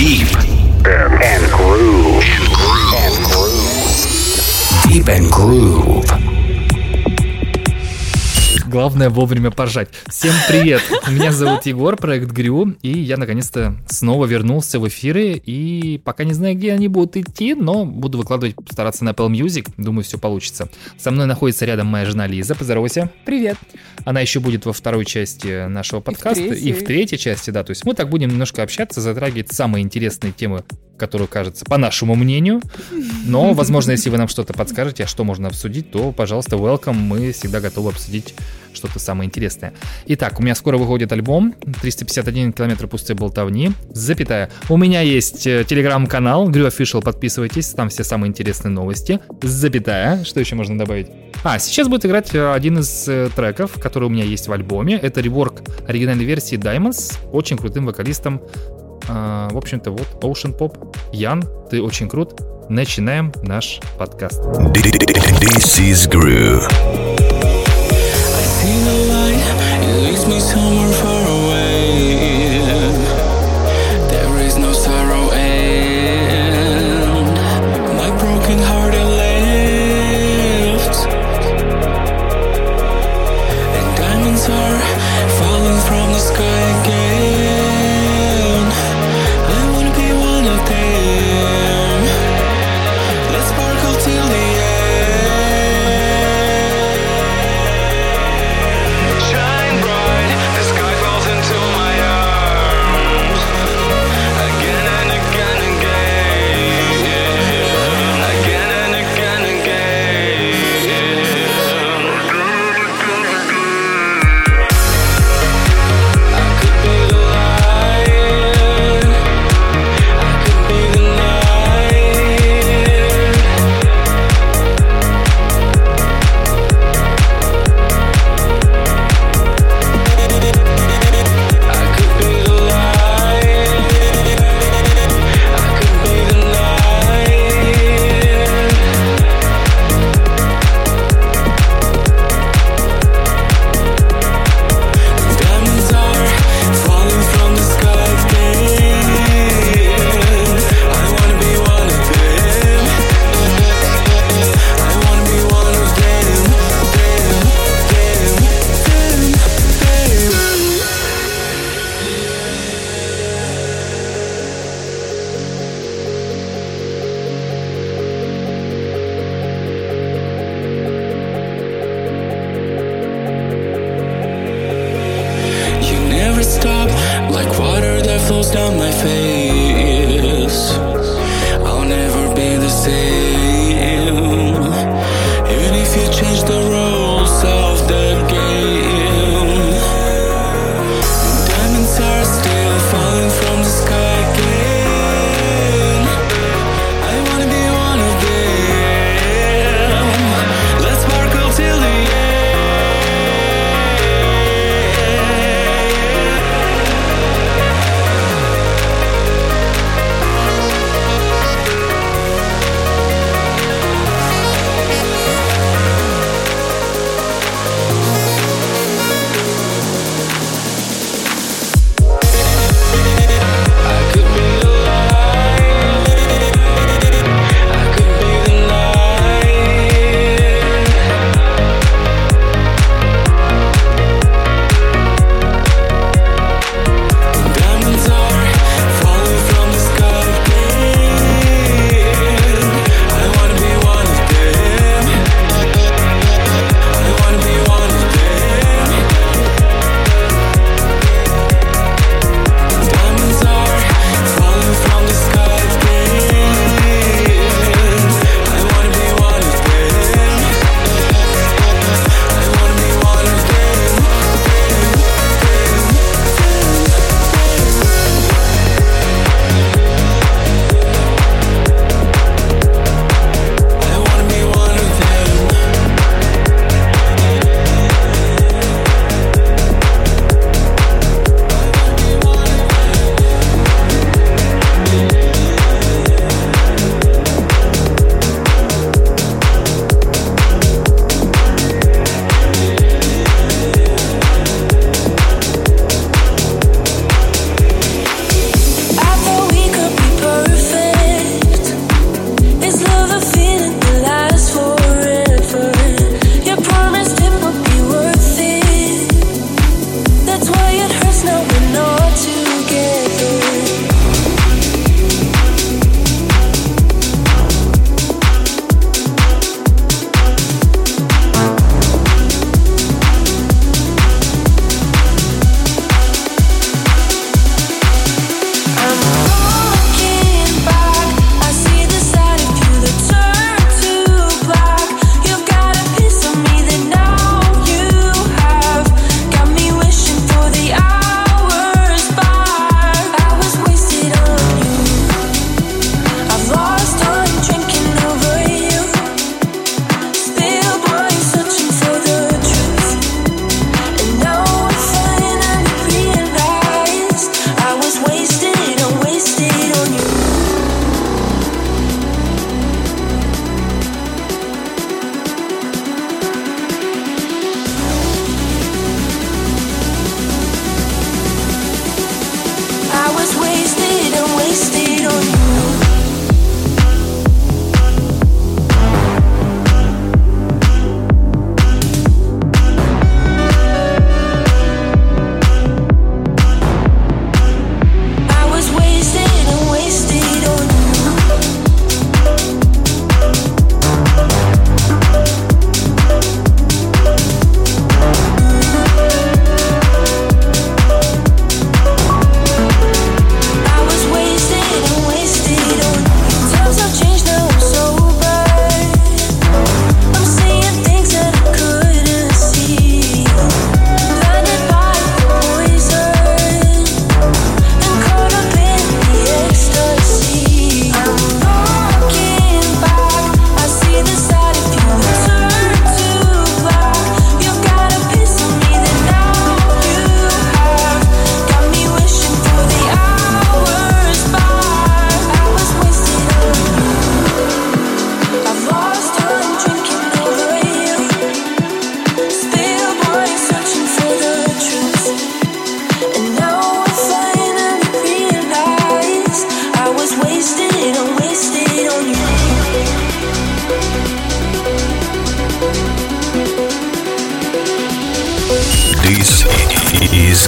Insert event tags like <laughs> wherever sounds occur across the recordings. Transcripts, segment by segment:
Deep and, and groove. And groove. And groove. Deep and groove. Главное вовремя поржать. Всем привет! Меня зовут Егор, проект Грю, и я наконец-то снова вернулся в эфиры, и пока не знаю, где они будут идти, но буду выкладывать, стараться на Apple Music, думаю, все получится. Со мной находится рядом моя жена Лиза, поздоровайся. Привет. Она еще будет во второй части нашего подкаста, и в, и в третьей части, да, то есть мы так будем немножко общаться, затрагивать самые интересные темы которую кажется, по нашему мнению. Но, <laughs> возможно, если вы нам что-то подскажете, а что можно обсудить, то, пожалуйста, welcome. Мы всегда готовы обсудить что-то самое интересное. Итак, у меня скоро выходит альбом 351 километр пустой болтовни, запятая. У меня есть э, телеграм-канал Грю Official, подписывайтесь, там все самые интересные новости, запятая. Что еще можно добавить? А, сейчас будет играть э, один из э, треков, который у меня есть в альбоме. Это реворк оригинальной версии Diamonds, очень крутым вокалистом а, в общем-то, вот Ocean Pop. Ян, ты очень крут. Начинаем наш подкаст. This is Groove. I see the light, it leads me somewhere far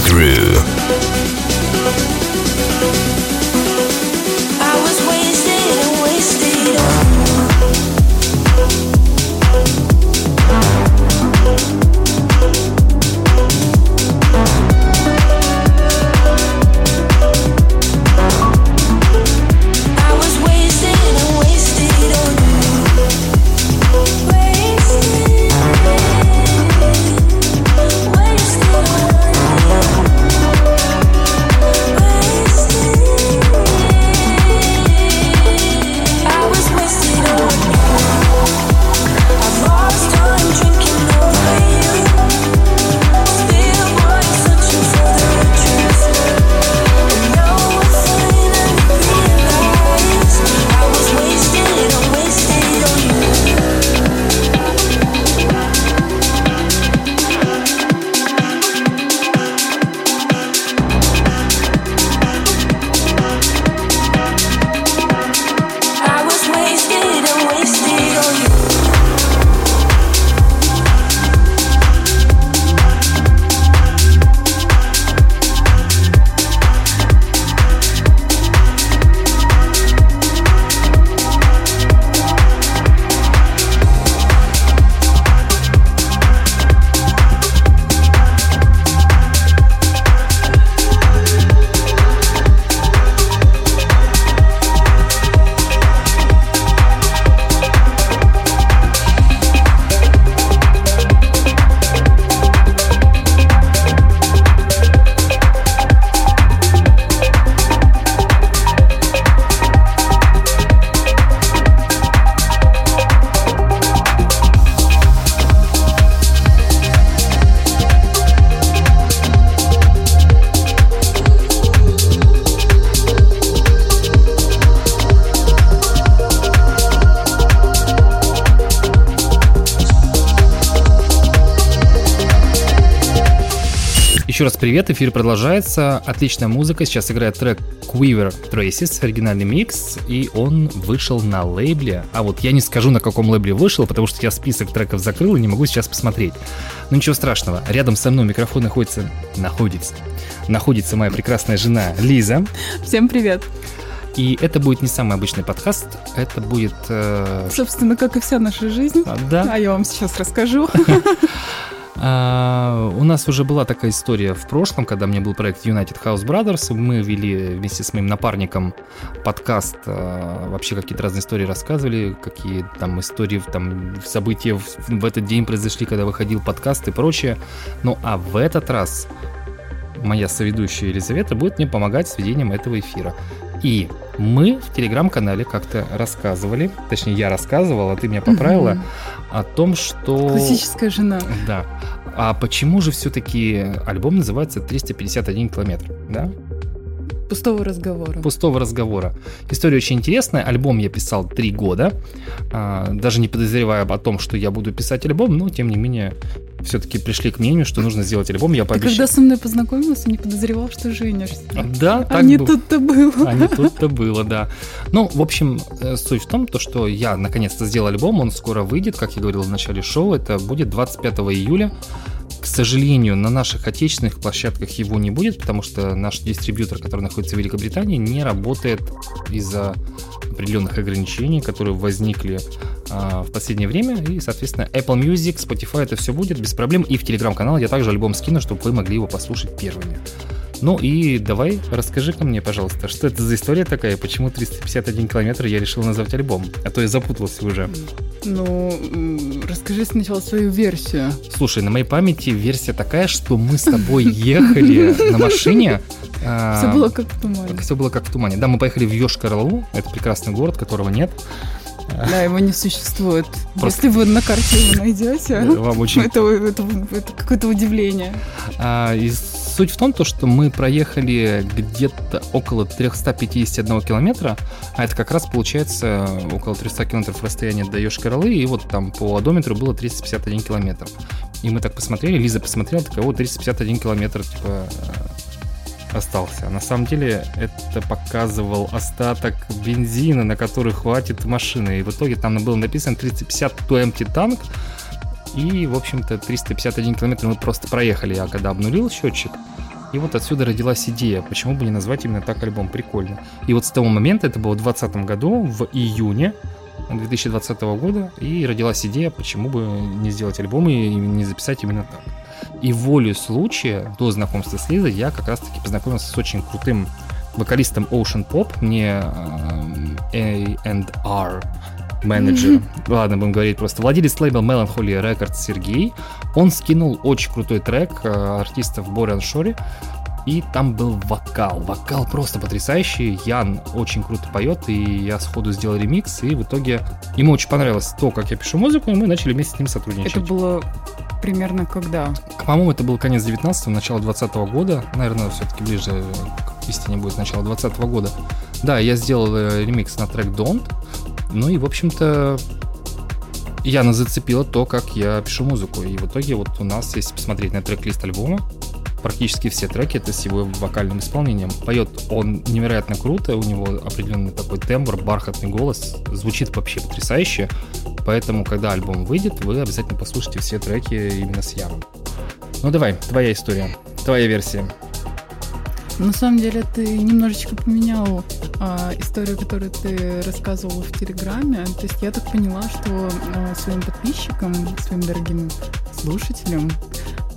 Groove. Еще раз привет, эфир продолжается. Отличная музыка. Сейчас играет трек Quiver Traces, оригинальный микс, и он вышел на лейбле. А вот я не скажу, на каком лейбле вышел, потому что я список треков закрыл и не могу сейчас посмотреть. Но ничего страшного. Рядом со мной микрофон находится... Находится. Находится моя прекрасная жена Лиза. Всем привет. И это будет не самый обычный подкаст, это будет... Э... Собственно, как и вся наша жизнь. А, да. А я вам сейчас расскажу. <laughs> А, у нас уже была такая история в прошлом, когда мне был проект United House Brothers. Мы вели вместе с моим напарником подкаст, а, вообще какие-то разные истории рассказывали, какие там истории, там события в, в этот день произошли, когда выходил подкаст и прочее. Ну а в этот раз моя соведущая Елизавета будет мне помогать с ведением этого эфира. И мы в телеграм-канале как-то рассказывали, точнее я рассказывал, а ты меня поправила, угу. о том, что... Классическая жена. Да. А почему же все-таки альбом называется 351 километр, да? Пустого разговора. Пустого разговора. История очень интересная. Альбом я писал три года. А, даже не подозревая о том, что я буду писать альбом, но тем не менее все-таки пришли к мнению, что нужно сделать альбом. Я пообещал. Ты когда со мной познакомился, не подозревал, что женишься. Да, так А не тут-то было. А не тут-то было, да. Ну, в общем, э, суть в том, то, что я наконец-то сделал альбом, он скоро выйдет, как я говорил в начале шоу, это будет 25 июля. К сожалению, на наших отечественных площадках его не будет, потому что наш дистрибьютор, который находится в Великобритании, не работает из-за определенных ограничений, которые возникли а, в последнее время. И, соответственно, Apple Music, Spotify, это все будет без проблем. И в телеграм-канал я также альбом скину, чтобы вы могли его послушать первыми. Ну и давай, расскажи ко мне, пожалуйста, что это за история такая, почему 351 километр я решил назвать альбом, а то я запутался уже. Ну, расскажи сначала свою версию. Слушай, на моей памяти версия такая, что мы с тобой ехали на машине. А, все было как в тумане. Все было как в тумане. Да, мы поехали в Йошкар-Олу, это прекрасный город, которого нет. Да, его не существует. Просто... Если вы на карте его найдете, вам очень... это, это, это какое-то удивление. А, из Суть в том, то, что мы проехали где-то около 351 километра, а это как раз получается около 300 километров расстояния до Йошкар-Олы, и вот там по одометру было 351 километр. И мы так посмотрели, Лиза посмотрела, такая, вот 351 километр, типа, э, остался. На самом деле это показывал остаток бензина, на который хватит машины. И в итоге там было написано 350 to empty tank, и, в общем-то, 351 километр мы просто проехали, я когда обнулил счетчик. И вот отсюда родилась идея, почему бы не назвать именно так альбом, прикольно. И вот с того момента, это было в 2020 году, в июне 2020 года, и родилась идея, почему бы не сделать альбом и не записать именно так. И волю случая, до знакомства с Лизой, я как раз-таки познакомился с очень крутым вокалистом Ocean Pop, мне э, A&R менеджер, mm-hmm. <laughs> ладно, будем говорить просто, владелец лейбла Melancholy Records Сергей, он скинул очень крутой трек э, артистов Бориан Шори, и там был вокал. Вокал просто потрясающий. Ян очень круто поет, и я сходу сделал ремикс, и в итоге ему очень понравилось то, как я пишу музыку, и мы начали вместе с ним сотрудничать. Это было примерно когда? По-моему, это был конец 19-го, начало 20 -го года. Наверное, все-таки ближе к истине будет начало 20 -го года. Да, я сделал э, ремикс на трек Don't. Ну и, в общем-то, Яна зацепила то, как я пишу музыку. И в итоге вот у нас, если посмотреть на трек-лист альбома, практически все треки это с его вокальным исполнением. Поет он невероятно круто, у него определенный такой тембр, бархатный голос, звучит вообще потрясающе. Поэтому, когда альбом выйдет, вы обязательно послушайте все треки именно с Яном. Ну давай, твоя история, твоя версия. На самом деле ты немножечко поменял а, историю, которую ты рассказывал в Телеграме. То есть я так поняла, что а, своим подписчикам, своим дорогим слушателям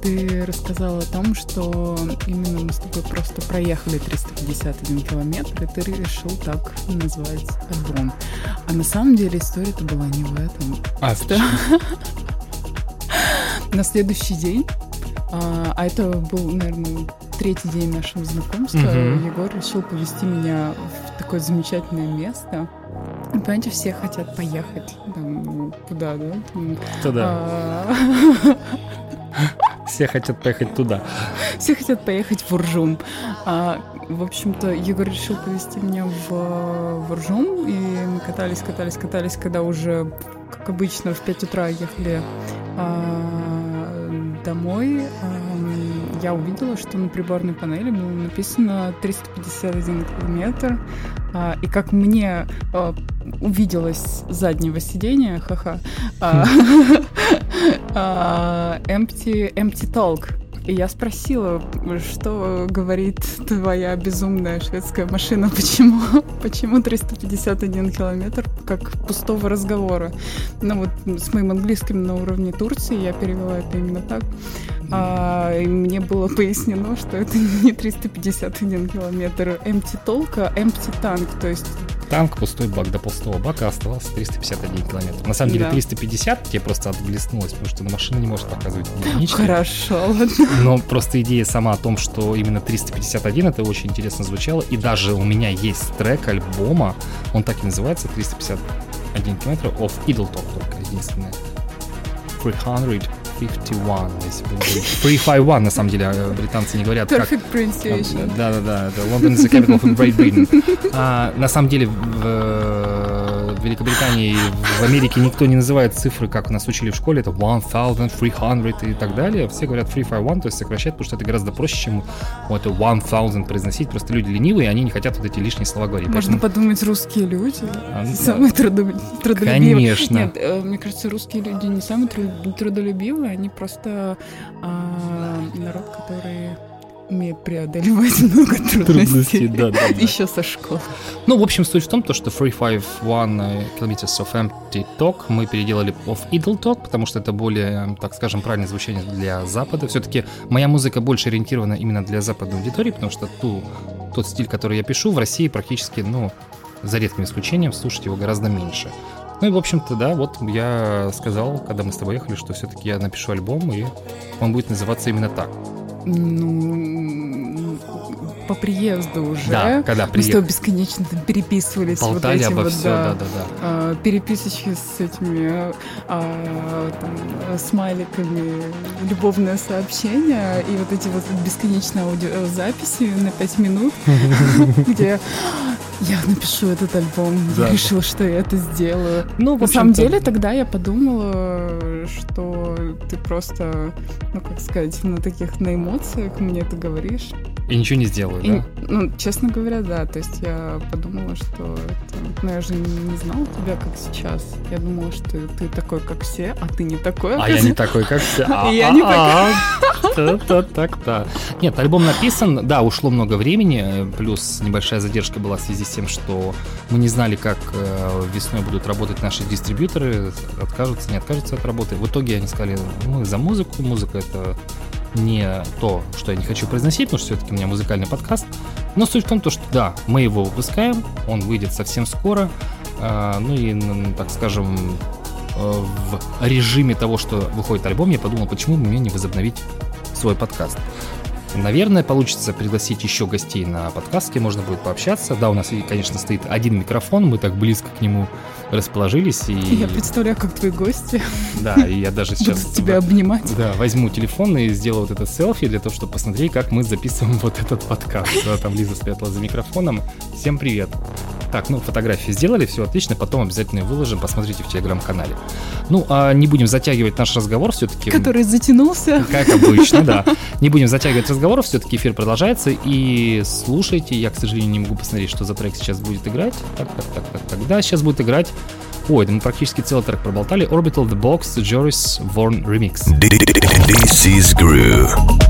ты рассказал о том, что именно мы с тобой просто проехали 351 километр, и ты решил так назвать альбом. А на самом деле история-то была не в этом. А, что? <laughs> На следующий день, а, а это был, наверное, третий день нашего знакомства угу. Егор решил повести меня в такое замечательное место. Понимаете, все хотят поехать там, куда, да? Туда. <laughs> Все хотят поехать туда. Все хотят поехать в Уржум. А, в общем-то, Егор решил повести меня в, в Уржум, и мы катались, катались, катались, когда уже, как обычно, в 5 утра ехали а, домой. А, я увидела, что на приборной панели было написано 351 километр. А, и как мне а, увиделось с заднего сидения, ха-ха, а, <laughs> а, empty, empty talk. И я спросила, что говорит твоя безумная шведская машина, почему, <laughs> почему 351 километр, как пустого разговора. Ну вот с моим английским на уровне Турции я перевела это именно так. А, и мне было пояснено, что это <laughs> не 351 километр empty толка, empty танк, то есть танк, пустой бак. До пустого бака оставался 351 километр. На самом деле да. 350 тебе просто отблеснулось, потому что на машина не может показывать единички. Хорошо, ладно. Но просто идея сама о том, что именно 351, это очень интересно звучало. И даже у меня есть трек альбома, он так и называется, 351 километр of Idle Talk только единственное. 300 51, если бы 351, на самом деле, а, британцы не говорят. Perfect как... pronunciation. Да-да-да, это London is the capital of Great Britain. А, на самом деле, в в Великобритании, в Америке никто не называет цифры, как нас учили в школе, это 1300 и так далее. Все говорят 351, то есть сокращать, потому что это гораздо проще, чем вот это 1000 произносить. Просто люди ленивые, они не хотят вот эти лишние слова говорить. Можно Поэтому... подумать, русские люди а, самые да. трудолюбивые. Конечно. Нет, э, мне кажется, русские люди не самые трудолюбивые, они просто а, народ, который умеет преодолевать <laughs> много трудностей. да, да, да. Еще со школы. Ну, в общем, суть в том, то, что 351 Kilometers of Empty Talk мы переделали of Idle Talk, потому что это более, так скажем, правильное звучание для Запада. Все-таки моя музыка больше ориентирована именно для западной аудитории, потому что ту, тот стиль, который я пишу, в России практически, ну, за редким исключением, слушать его гораздо меньше. Ну и, в общем-то, да, вот я сказал, когда мы с тобой ехали, что все-таки я напишу альбом, и он будет называться именно так ну, по приезду уже. Да, когда приехали. Мы тобой бесконечно там переписывались. Болтали вот обо вот, все, да, да, да. А, переписочки с этими а, там, смайликами, любовное сообщение и вот эти вот бесконечные аудиозаписи на пять минут, <laughs> где я напишу этот альбом, я решила, что я это сделаю. Ну, на самом деле, тогда я подумала, что ты просто, ну, как сказать, на таких, на эмоциях мне это говоришь. И ничего не сделаю, и, да? Ну, честно говоря, да. То есть я подумала, что это... Ну, я же не знала тебя, как сейчас. Я думала, что ты такой, как все, а ты не такой. А я не <laughs> такой, как все. А я не такой. Так-так. Нет, альбом написан, да, ушло много времени, плюс небольшая задержка была в связи с тем, что мы не знали, как э, весной будут работать наши дистрибьюторы, откажутся, не откажутся от работы. В итоге они сказали, мы за музыку, музыка это не то, что я не хочу произносить, потому что все-таки у меня музыкальный подкаст. Но суть в том, что да, мы его выпускаем, он выйдет совсем скоро. Э, ну и, так скажем, э, в режиме того, что выходит альбом, я подумал, почему бы мне не возобновить свой подкаст. Наверное, получится пригласить еще гостей на подкаст, где можно будет пообщаться. Да, у нас, конечно, стоит один микрофон, мы так близко к нему расположились. И... Я представляю, как твои гости. Да, и я даже сейчас... Буду тебя обнимать. Да, возьму телефон и сделаю вот это селфи для того, чтобы посмотреть, как мы записываем вот этот подкаст. Да, там Лиза спрятала за микрофоном. Всем привет. Так, ну, фотографии сделали, все отлично, потом обязательно выложим, посмотрите в телеграм-канале. Ну, а не будем затягивать наш разговор все-таки. Который затянулся. Как обычно, да. Не будем затягивать разговор, все-таки эфир продолжается, и слушайте, я, к сожалению, не могу посмотреть, что за трек сейчас будет играть. Так, так, так, так, так, да, сейчас будет играть Ой, это мы практически целый трек проболтали. Orbital The Box, Joris Vorn Remix. This is Groove.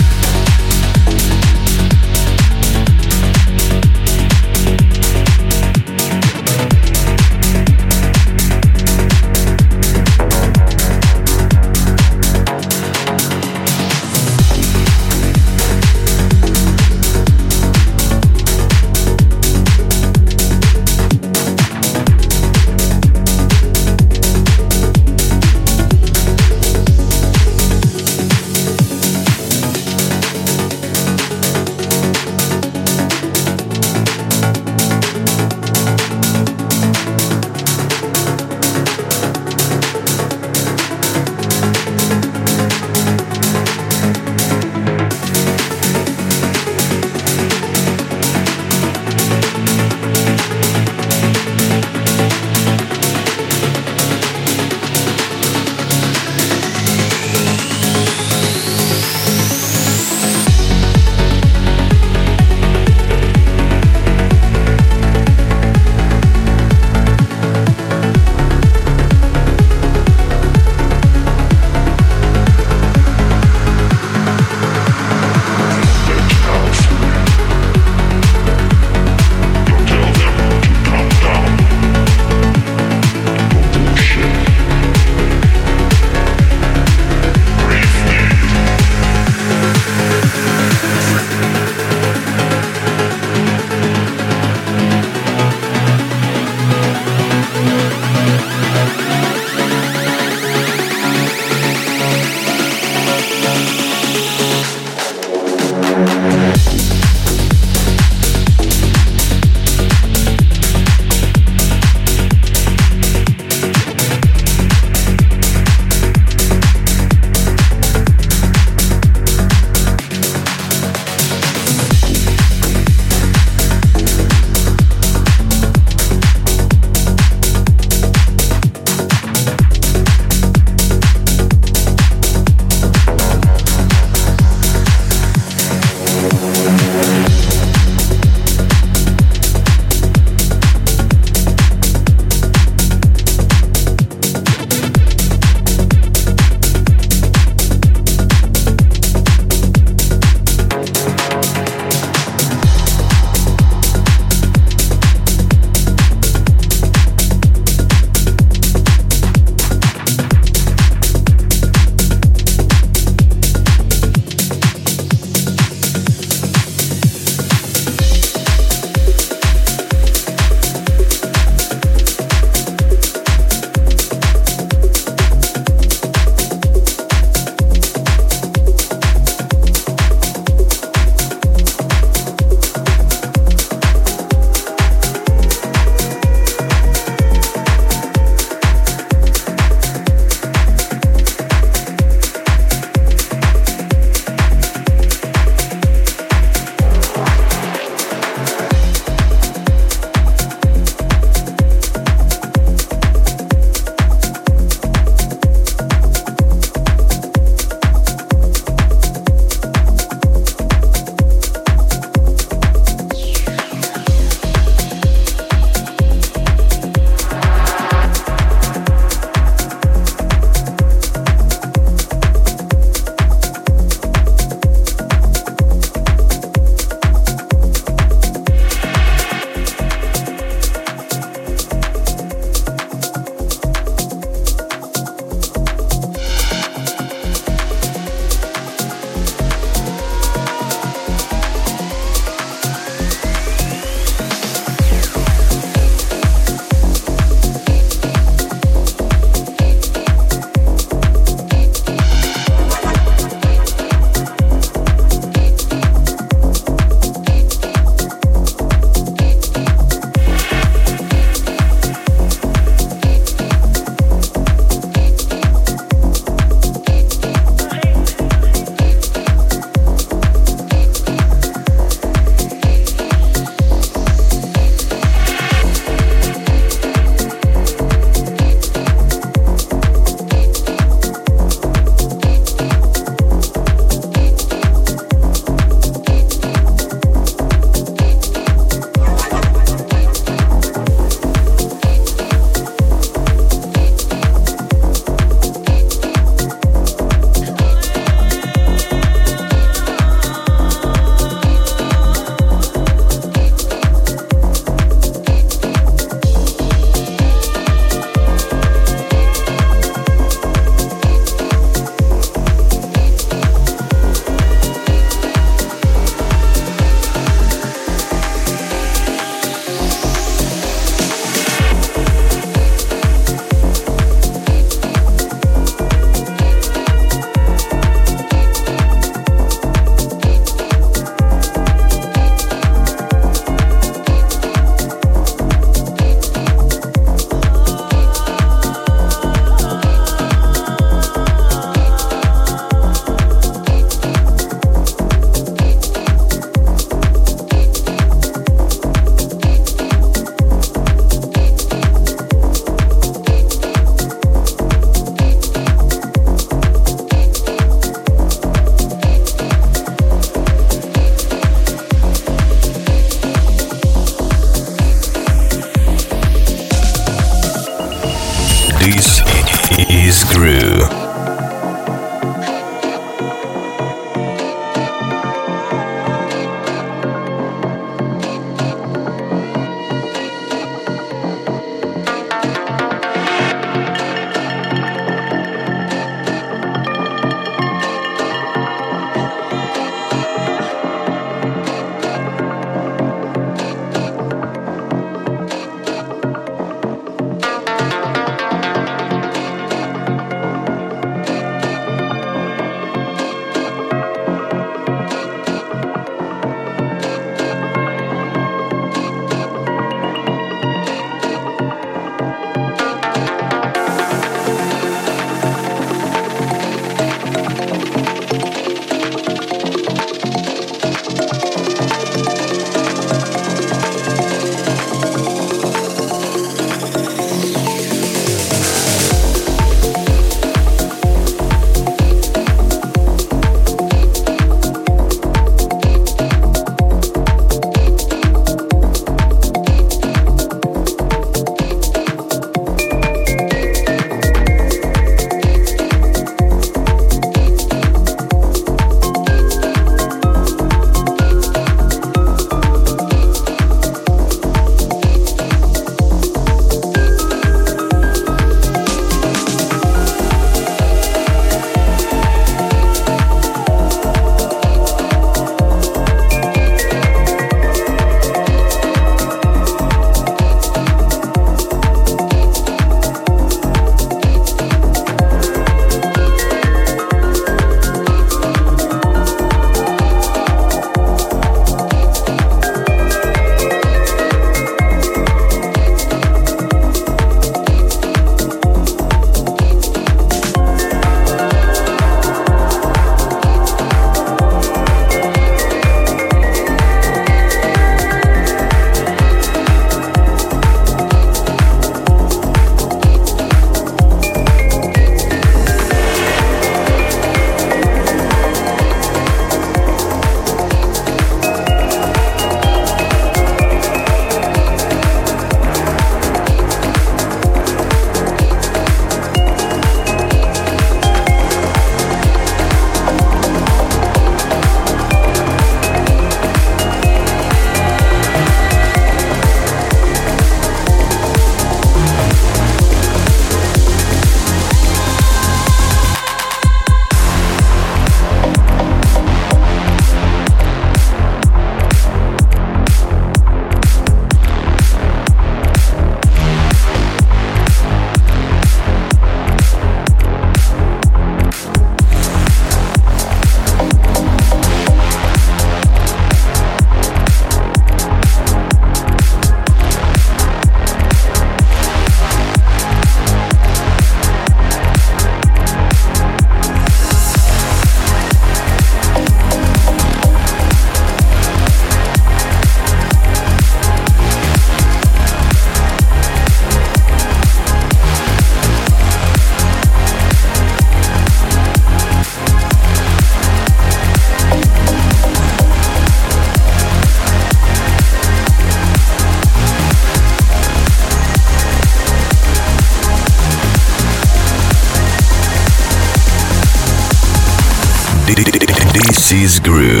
Seas Groove.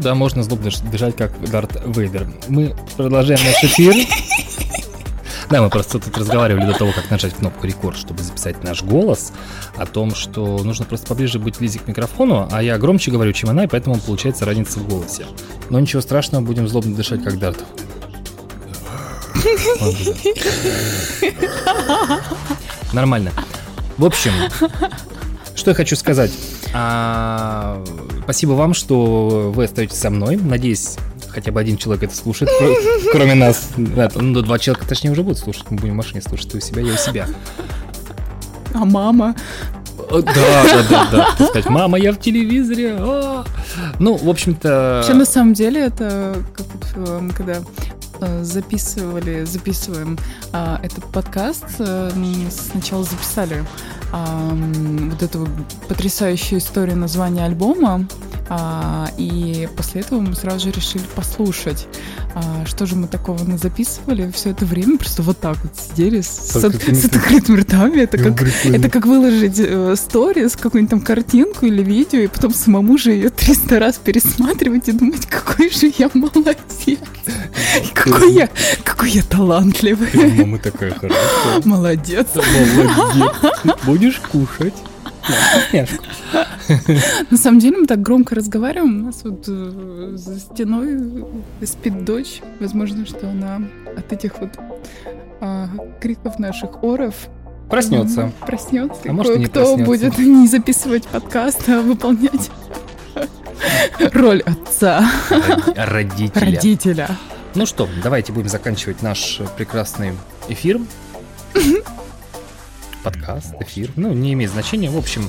Да, можно злобно дышать, как Дарт Вейдер. Мы продолжаем наш эфир. Да, мы просто тут разговаривали до того, как нажать кнопку рекорд, чтобы записать наш голос, о том, что нужно просто поближе быть Лизе к микрофону, а я громче говорю, чем она, и поэтому получается разница в голосе. Но ничего страшного, будем злобно дышать, как Дарт. Нормально. В общем, что я хочу сказать. Спасибо вам, что вы остаетесь со мной. Надеюсь, хотя бы один человек это слушает, <laughs> кроме нас. Ну, два человека, точнее, уже будут слушать. Мы будем в машине слушать. Ты у себя, я у себя. <laughs> А мама? Да, да, да, да. Так сказать, мама, я в телевизоре. А! Ну, в общем-то... Вообще, на самом деле, это как эм, когда э, записывали, записываем а, этот подкаст, э, сначала записали а, вот эту потрясающую историю названия альбома, и после этого мы сразу же решили послушать, а, что же мы такого записывали все это время, просто вот так вот сидели с, с, с открытыми ртами. Это как, это как выложить э, сторис, какую-нибудь там картинку или видео, и потом самому же ее 300 раз пересматривать и думать, какой же я молодец. <laughs> Какой я, какой я талантливый. Мама такая хорошая. <laughs> Молодец. Молодец. <laughs> Будешь кушать. На самом деле мы так громко разговариваем. У нас вот э, за стеной спит дочь. Возможно, что она от этих вот а, криков наших оров проснется. Проснется. А может, не Кто проснется. будет не записывать подкаст, а выполнять роль отца. Родителя. Родителя. Ну что, давайте будем заканчивать наш прекрасный эфир подкаст, эфир, ну, не имеет значения. В общем,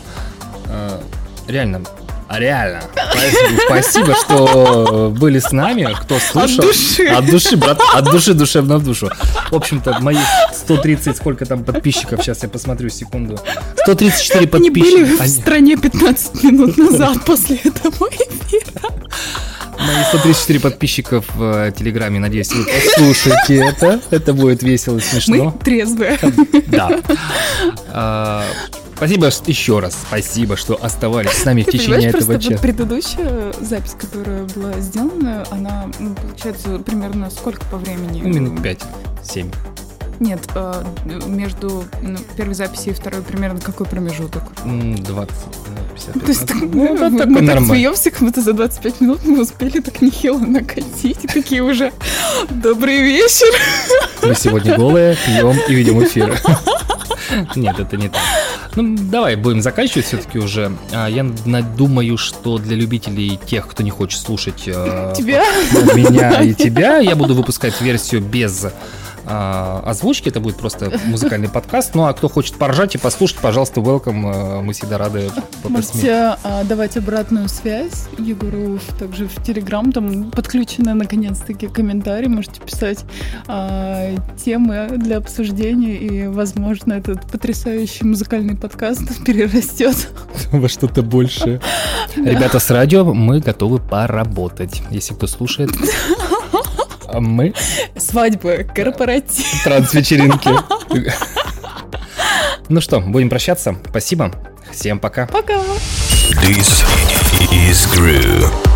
э, реально, а реально, спасибо, спасибо, что были с нами, кто слушал. От души. От души, брат, от души, душевно в душу. В общем-то, мои 130, сколько там подписчиков, сейчас я посмотрю, секунду. 134 подписчика. Они были в стране 15 минут назад после этого эфира. Мои 134 подписчиков в э, Телеграме, надеюсь, вы послушаете это. Это будет весело и смешно. Мы трезвые. Да. А, спасибо еще раз. Спасибо, что оставались с нами в течение этого просто вот часа. предыдущая запись, которая была сделана, она, ну, получается, примерно сколько по времени? Ну, минут 5-7. Нет, э, между ну, первой записью и второй примерно какой промежуток? 20, 50. То есть так, Ну, да, мы, такой мы так смеемся, как будто за 25 минут мы успели так нехило накатить. Такие уже «Добрый вечер!» Мы сегодня голые, пьем и ведем эфир. Нет, это не так. Ну, давай будем заканчивать все-таки уже. А, Я думаю, что для любителей тех, кто не хочет слушать э, Тебя? ну, меня и тебя, я буду выпускать версию без а, озвучки. Это будет просто музыкальный подкаст. Ну, а кто хочет поржать и послушать, пожалуйста, welcome. э, Мы всегда рады. Можете а, давать обратную связь Егору в- также в Телеграм, там подключены наконец-таки комментарии, можете писать а, темы для обсуждения, и, возможно, этот потрясающий музыкальный подкаст <laughs> перерастет. во что-то большее. <laughs> Ребята с радио, мы готовы поработать. Если кто слушает, <laughs> а мы Свадьбы, корпоратив. трансвечеринки. <laughs> Ну что, будем прощаться. Спасибо. Всем пока. Пока! This is Groove.